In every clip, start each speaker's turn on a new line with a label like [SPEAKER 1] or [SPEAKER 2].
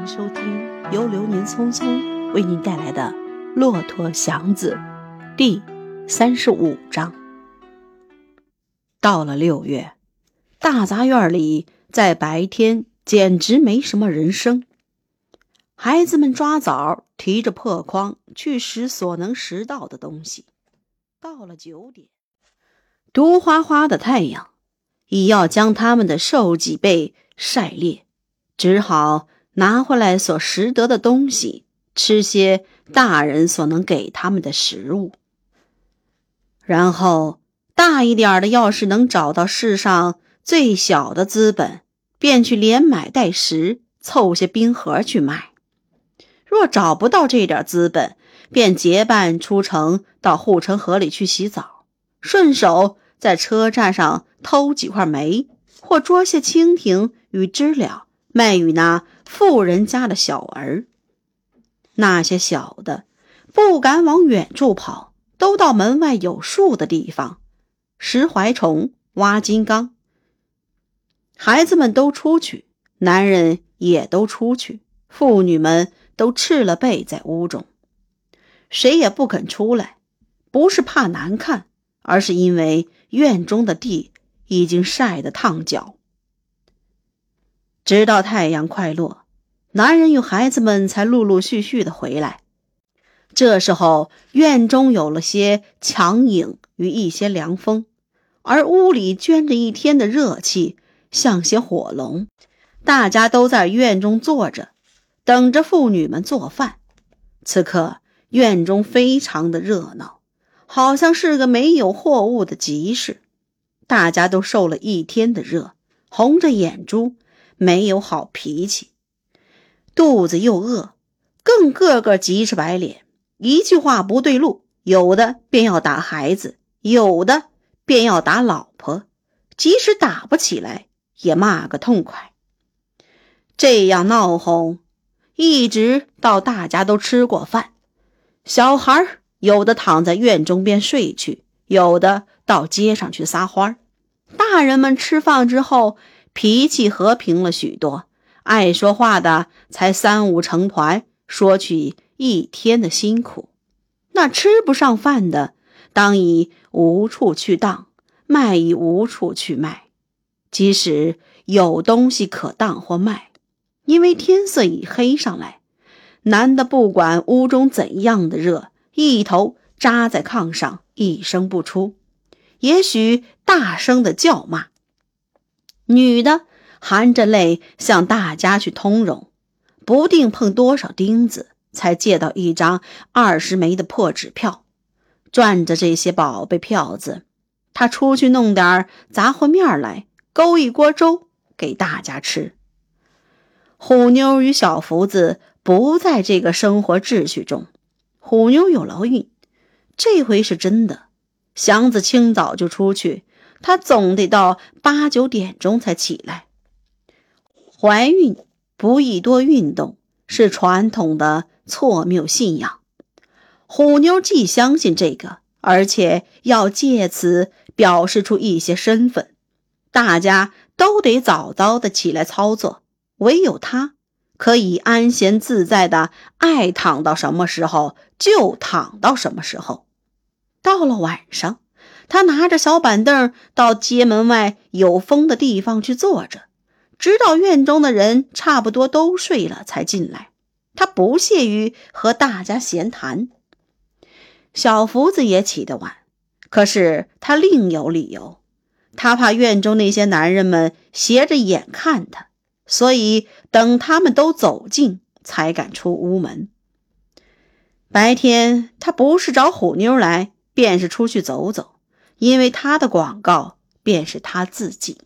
[SPEAKER 1] 迎收听由流年匆匆为您带来的《骆驼祥子》第三十五章。到了六月，大杂院里在白天简直没什么人声。孩子们抓枣，提着破筐去拾所能拾到的东西。到了九点，毒花花的太阳已要将他们的瘦脊背晒裂，只好。拿回来所拾得的东西，吃些大人所能给他们的食物。然后大一点的，要是能找到世上最小的资本，便去连买带拾，凑些冰盒去卖；若找不到这点资本，便结伴出城到护城河里去洗澡，顺手在车站上偷几块煤，或捉些蜻蜓与知了。卖与那富人家的小儿，那些小的不敢往远处跑，都到门外有树的地方拾槐虫、挖金刚。孩子们都出去，男人也都出去，妇女们都赤了背在屋中，谁也不肯出来，不是怕难看，而是因为院中的地已经晒得烫脚。直到太阳快落，男人与孩子们才陆陆续续的回来。这时候，院中有了些强影与一些凉风，而屋里卷着一天的热气，像些火龙。大家都在院中坐着，等着妇女们做饭。此刻，院中非常的热闹，好像是个没有货物的集市。大家都受了一天的热，红着眼珠。没有好脾气，肚子又饿，更个个急着白脸。一句话不对路，有的便要打孩子，有的便要打老婆。即使打不起来，也骂个痛快。这样闹哄，一直到大家都吃过饭，小孩有的躺在院中边睡去，有的到街上去撒欢大人们吃饭之后。脾气和平了许多，爱说话的才三五成团，说起一天的辛苦；那吃不上饭的，当以无处去当，卖以无处去卖。即使有东西可当或卖，因为天色已黑上来，男的不管屋中怎样的热，一头扎在炕上，一声不出，也许大声的叫骂。女的含着泪向大家去通融，不定碰多少钉子才借到一张二十枚的破纸票。赚着这些宝贝票子，她出去弄点杂货面来，勾一锅粥给大家吃。虎妞与小福子不在这个生活秩序中。虎妞有劳运，这回是真的。祥子清早就出去。她总得到八九点钟才起来。怀孕不宜多运动，是传统的错谬信仰。虎妞既相信这个，而且要借此表示出一些身份。大家都得早早的起来操作，唯有她可以安闲自在的，爱躺到什么时候就躺到什么时候。到了晚上。他拿着小板凳到街门外有风的地方去坐着，直到院中的人差不多都睡了才进来。他不屑于和大家闲谈。小福子也起得晚，可是他另有理由，他怕院中那些男人们斜着眼看他，所以等他们都走近才敢出屋门。白天他不是找虎妞来，便是出去走走。因为他的广告便是他自己。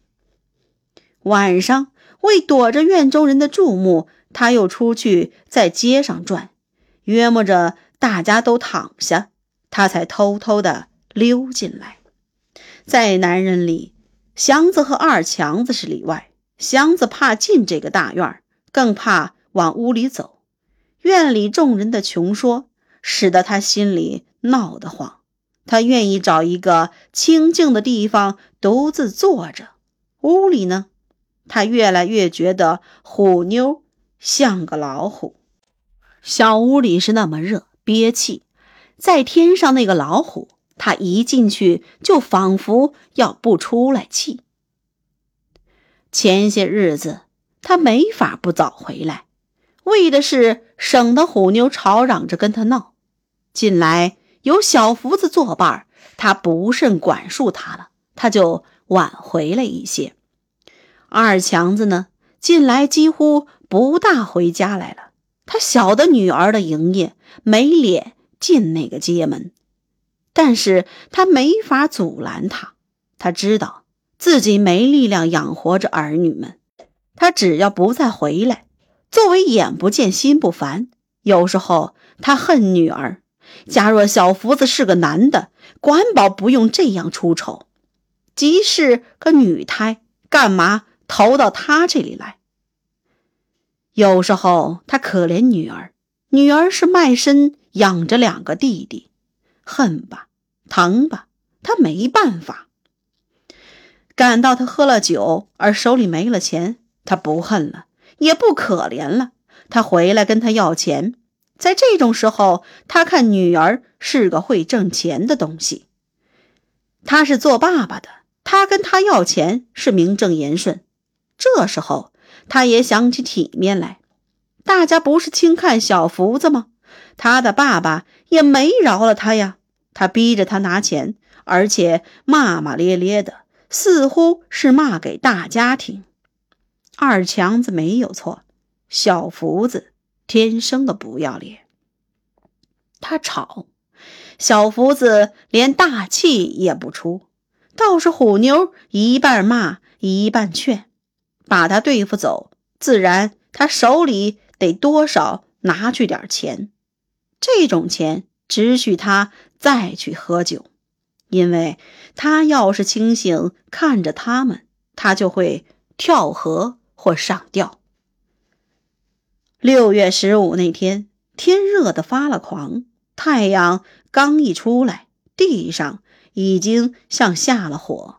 [SPEAKER 1] 晚上为躲着院中人的注目，他又出去在街上转，约摸着大家都躺下，他才偷偷的溜进来。在男人里，祥子和二强子是里外。祥子怕进这个大院，更怕往屋里走。院里众人的穷说，使得他心里闹得慌。他愿意找一个清静的地方独自坐着。屋里呢，他越来越觉得虎妞像个老虎。小屋里是那么热，憋气。在天上那个老虎，他一进去就仿佛要不出来气。前些日子他没法不早回来，为的是省得虎妞吵嚷着跟他闹。近来有小福子作伴，他不甚管束他了，他就晚回了一些。二强子呢，近来几乎不大回家来了。他晓得女儿的营业没脸进那个街门，但是他没法阻拦他。他知道自己没力量养活着儿女们，他只要不再回来，作为眼不见心不烦。有时候他恨女儿，假若小福子是个男的，管保不用这样出丑；即是个女胎，干嘛投到他这里来？有时候他可怜女儿，女儿是卖身养着两个弟弟，恨吧，疼吧，他没办法。感到他喝了酒而手里没了钱，他不恨了，也不可怜了。他回来跟他要钱，在这种时候，他看女儿是个会挣钱的东西。他是做爸爸的，他跟他要钱是名正言顺。这时候。他也想起体面来，大家不是轻看小福子吗？他的爸爸也没饶了他呀。他逼着他拿钱，而且骂骂咧咧的，似乎是骂给大家听。二强子没有错，小福子天生的不要脸。他吵，小福子连大气也不出，倒是虎妞一半骂一半劝。把他对付走，自然他手里得多少拿去点钱。这种钱只许他再去喝酒，因为他要是清醒看着他们，他就会跳河或上吊。六月十五那天，天热得发了狂，太阳刚一出来，地上已经像下了火。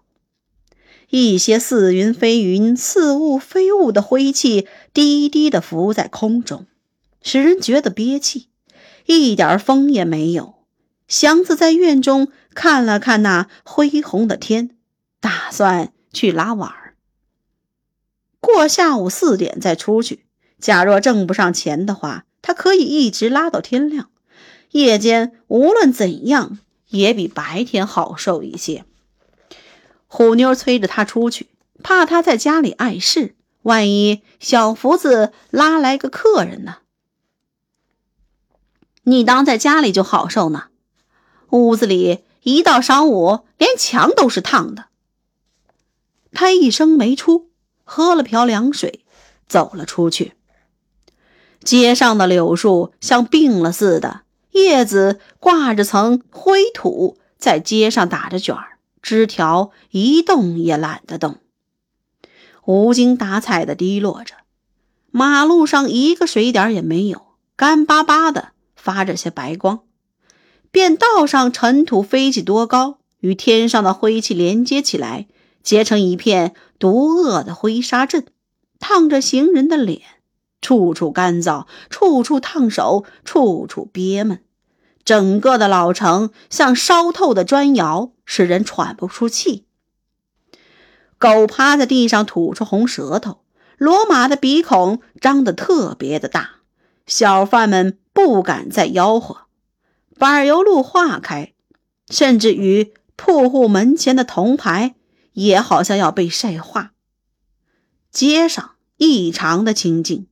[SPEAKER 1] 一些似云非云、似雾非雾的灰气低低的浮在空中，使人觉得憋气，一点风也没有。祥子在院中看了看那恢宏的天，打算去拉碗儿。过下午四点再出去。假若挣不上钱的话，他可以一直拉到天亮。夜间无论怎样，也比白天好受一些。虎妞催着他出去，怕他在家里碍事。万一小福子拉来个客人呢？你当在家里就好受呢？屋子里一到晌午，连墙都是烫的。他一声没出，喝了瓢凉水，走了出去。街上的柳树像病了似的，叶子挂着层灰土，在街上打着卷儿。枝条一动也懒得动，无精打采的滴落着。马路上一个水点也没有，干巴巴的发着些白光。便道上尘土飞起多高，与天上的灰气连接起来，结成一片毒恶的灰沙阵，烫着行人的脸，处处干燥，处处烫手，处处憋闷。整个的老城像烧透的砖窑，使人喘不出气。狗趴在地上吐出红舌头，骡马的鼻孔张得特别的大，小贩们不敢再吆喝。柏油路化开，甚至于铺户门前的铜牌也好像要被晒化。街上异常的清静，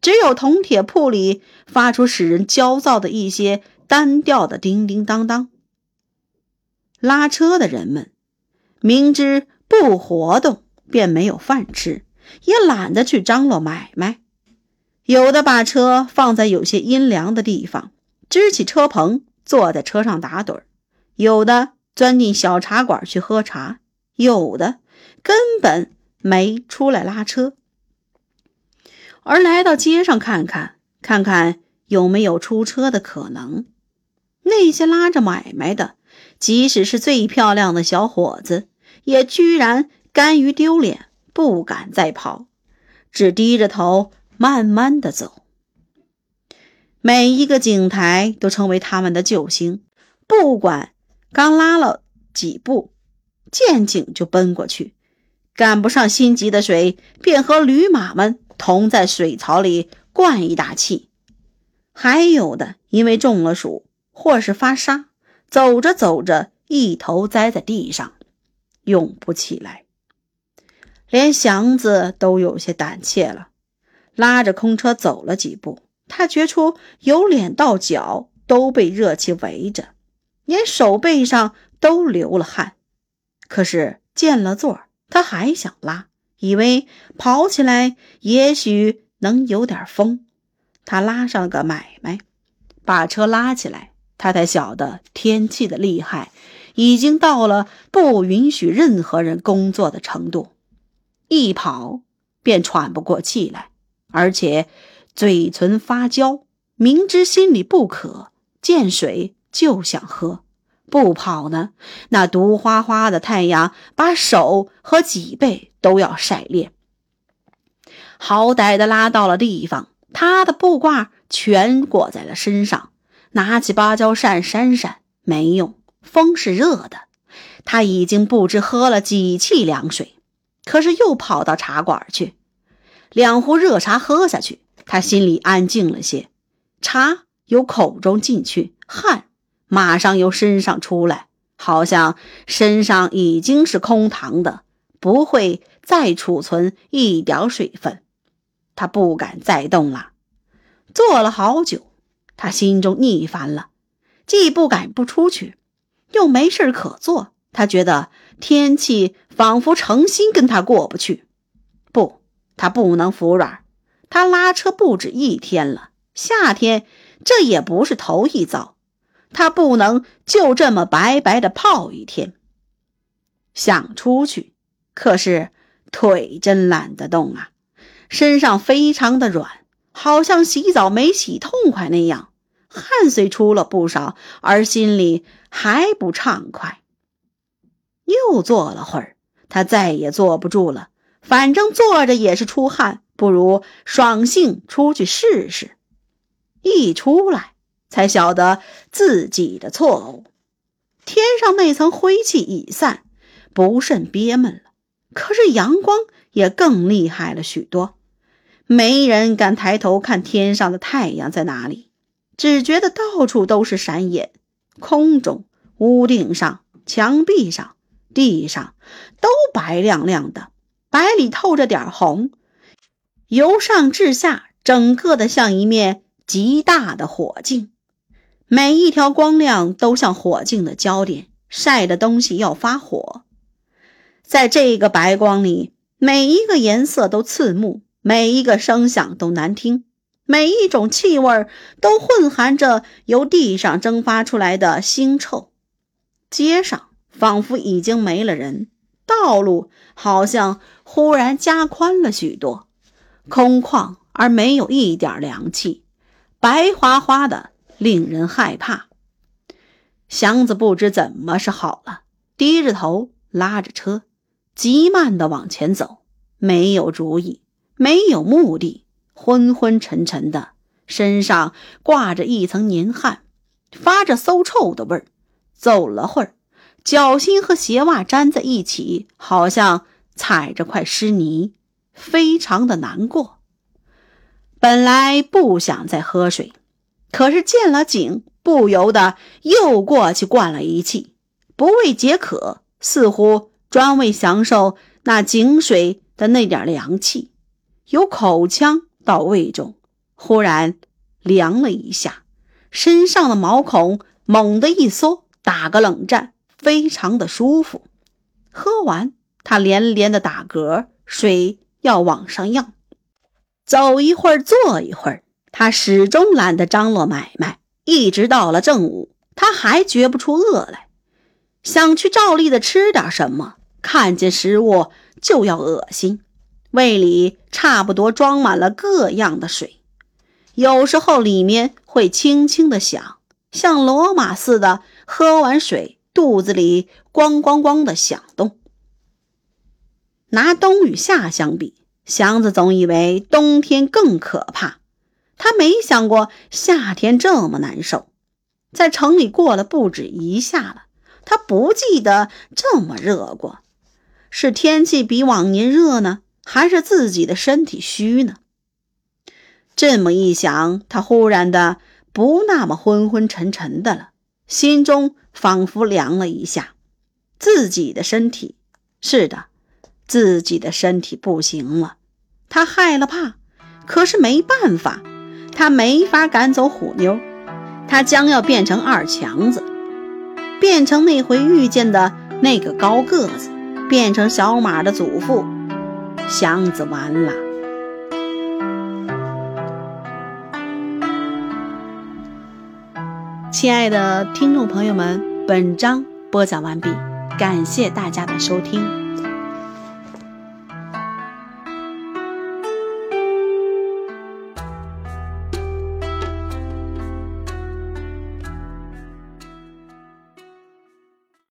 [SPEAKER 1] 只有铜铁铺里发出使人焦躁的一些。单调的叮叮当当，拉车的人们明知不活动便没有饭吃，也懒得去张罗买卖。有的把车放在有些阴凉的地方，支起车棚，坐在车上打盹；有的钻进小茶馆去喝茶；有的根本没出来拉车，而来到街上看看，看看有没有出车的可能。那些拉着买卖的，即使是最漂亮的小伙子，也居然甘于丢脸，不敢再跑，只低着头慢慢的走。每一个井台都成为他们的救星，不管刚拉了几步，见井就奔过去，赶不上心急的水，便和驴马们同在水槽里灌一大气。还有的因为中了暑，或是发沙，走着走着一头栽在地上，涌不起来。连祥子都有些胆怯了，拉着空车走了几步。他觉出由脸到脚都被热气围着，连手背上都流了汗。可是见了座他还想拉，以为跑起来也许能有点风。他拉上个买卖，把车拉起来，他才晓得天气的厉害，已经到了不允许任何人工作的程度。一跑便喘不过气来，而且。嘴唇发焦，明知心里不渴，见水就想喝。不跑呢，那毒花花的太阳把手和脊背都要晒裂。好歹的拉到了地方，他的布褂全裹在了身上，拿起芭蕉扇扇扇没用，风是热的。他已经不知喝了几气凉水，可是又跑到茶馆去，两壶热茶喝下去。他心里安静了些，茶由口中进去，汗马上由身上出来，好像身上已经是空膛的，不会再储存一点水分。他不敢再动了，坐了好久，他心中腻烦了，既不敢不出去，又没事可做。他觉得天气仿佛诚心跟他过不去，不，他不能服软。他拉车不止一天了，夏天这也不是头一遭，他不能就这么白白的泡一天。想出去，可是腿真懒得动啊，身上非常的软，好像洗澡没洗痛快那样，汗虽出了不少，而心里还不畅快。又坐了会儿，他再也坐不住了，反正坐着也是出汗。不如爽性出去试试，一出来才晓得自己的错误。天上那层灰气已散，不甚憋闷了。可是阳光也更厉害了许多，没人敢抬头看天上的太阳在哪里，只觉得到处都是闪眼，空中、屋顶上、墙壁上、地上都白亮亮的，白里透着点红。由上至下，整个的像一面极大的火镜，每一条光亮都像火镜的焦点，晒的东西要发火。在这个白光里，每一个颜色都刺目，每一个声响都难听，每一种气味都混含着由地上蒸发出来的腥臭。街上仿佛已经没了人，道路好像忽然加宽了许多。空旷而没有一点凉气，白花花的，令人害怕。祥子不知怎么是好了，低着头拉着车，急慢的往前走，没有主意，没有目的，昏昏沉沉的，身上挂着一层黏汗，发着馊臭的味儿。走了会儿，脚心和鞋袜粘在一起，好像踩着块湿泥。非常的难过。本来不想再喝水，可是见了井，不由得又过去灌了一气，不为解渴，似乎专为享受那井水的那点凉气。由口腔到胃中，忽然凉了一下，身上的毛孔猛地一缩，打个冷战，非常的舒服。喝完，他连连的打嗝，水。要往上漾，走一会儿，坐一会儿，他始终懒得张罗买卖。一直到了正午，他还觉不出饿来，想去照例的吃点什么，看见食物就要恶心，胃里差不多装满了各样的水，有时候里面会轻轻的响，像罗马似的，喝完水肚子里咣咣咣的响动。拿冬与夏相比，祥子总以为冬天更可怕，他没想过夏天这么难受。在城里过了不止一夏了，他不记得这么热过。是天气比往年热呢，还是自己的身体虚呢？这么一想，他忽然的不那么昏昏沉沉的了，心中仿佛凉了一下。自己的身体，是的，自己的身体不行了。他害了怕，可是没办法，他没法赶走虎妞。他将要变成二强子，变成那回遇见的那个高个子，变成小马的祖父。祥子完了。亲爱的听众朋友们，本章播讲完毕，感谢大家的收听。